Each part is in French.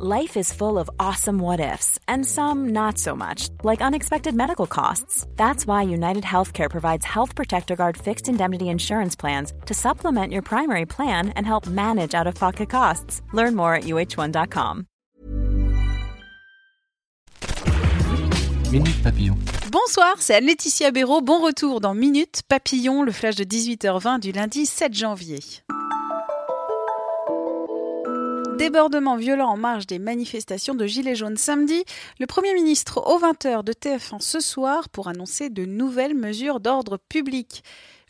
Life is full of awesome what ifs, and some not so much, like unexpected medical costs. That's why United Healthcare provides Health Protector Guard fixed indemnity insurance plans to supplement your primary plan and help manage out of pocket costs. Learn more at uh1.com. Minute Papillon. Bonsoir, c'est Anne-Laetitia Béraud. Bon retour dans Minute Papillon, le flash de 18h20 du lundi 7 janvier. Débordement violent en marge des manifestations de Gilets jaunes samedi, le Premier ministre au 20h de TF1 ce soir pour annoncer de nouvelles mesures d'ordre public.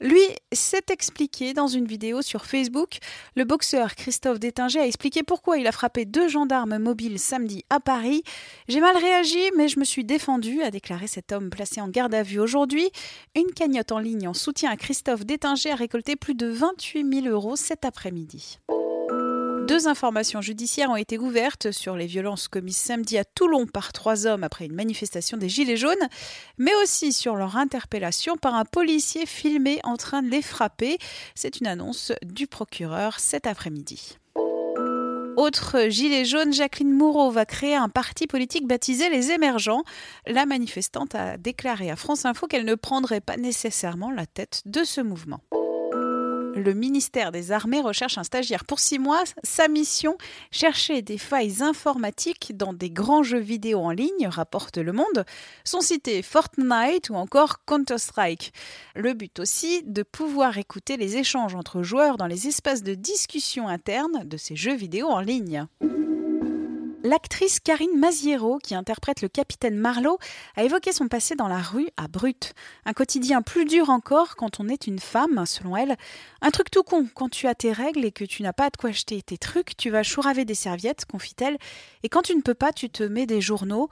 Lui s'est expliqué dans une vidéo sur Facebook. Le boxeur Christophe Détinger a expliqué pourquoi il a frappé deux gendarmes mobiles samedi à Paris. J'ai mal réagi, mais je me suis défendu, a déclaré cet homme placé en garde à vue aujourd'hui. Une cagnotte en ligne en soutien à Christophe Détinger a récolté plus de 28 000 euros cet après-midi. Deux informations judiciaires ont été ouvertes sur les violences commises samedi à Toulon par trois hommes après une manifestation des Gilets jaunes, mais aussi sur leur interpellation par un policier filmé en train de les frapper. C'est une annonce du procureur cet après-midi. Autre gilet jaune, Jacqueline Moureau va créer un parti politique baptisé Les Émergents. La manifestante a déclaré à France Info qu'elle ne prendrait pas nécessairement la tête de ce mouvement le ministère des Armées recherche un stagiaire pour six mois. Sa mission, chercher des failles informatiques dans des grands jeux vidéo en ligne, rapporte Le Monde. Sont cités Fortnite ou encore Counter-Strike. Le but aussi, de pouvoir écouter les échanges entre joueurs dans les espaces de discussion interne de ces jeux vidéo en ligne. L'actrice Karine Maziero, qui interprète le capitaine Marlowe, a évoqué son passé dans la rue à Brut. Un quotidien plus dur encore quand on est une femme, selon elle. Un truc tout con, quand tu as tes règles et que tu n'as pas de quoi acheter tes trucs, tu vas chouraver des serviettes, confie-t-elle, et quand tu ne peux pas, tu te mets des journaux.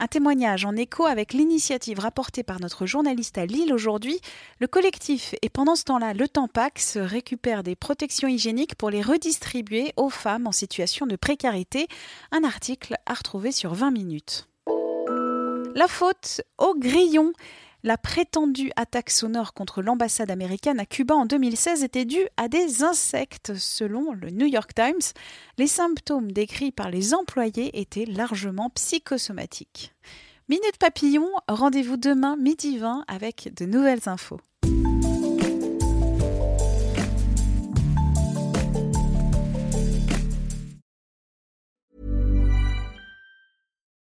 Un témoignage en écho avec l'initiative rapportée par notre journaliste à Lille aujourd'hui. Le collectif et pendant ce temps-là, le Tampax récupère des protections hygiéniques pour les redistribuer aux femmes en situation de précarité. Un article à retrouver sur 20 minutes. La faute au grillon. La prétendue attaque sonore contre l'ambassade américaine à Cuba en 2016 était due à des insectes, selon le New York Times. Les symptômes décrits par les employés étaient largement psychosomatiques. Minute Papillon, rendez-vous demain midi 20 avec de nouvelles infos.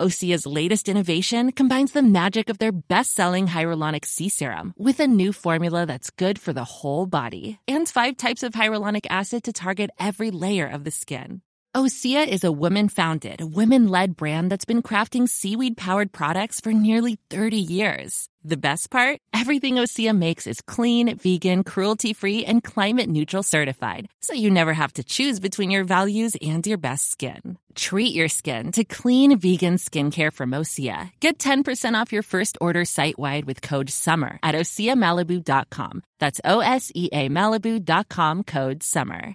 Osea's latest innovation combines the magic of their best-selling hyaluronic sea serum with a new formula that's good for the whole body and five types of hyaluronic acid to target every layer of the skin. Osea is a women-founded, women-led brand that's been crafting seaweed-powered products for nearly 30 years. The best part? Everything Osea makes is clean, vegan, cruelty-free, and climate-neutral certified, so you never have to choose between your values and your best skin. Treat your skin to clean, vegan skincare from Osea. Get 10% off your first order site-wide with code SUMMER at OseaMalibu.com. That's O-S-E-A Malibu.com code SUMMER.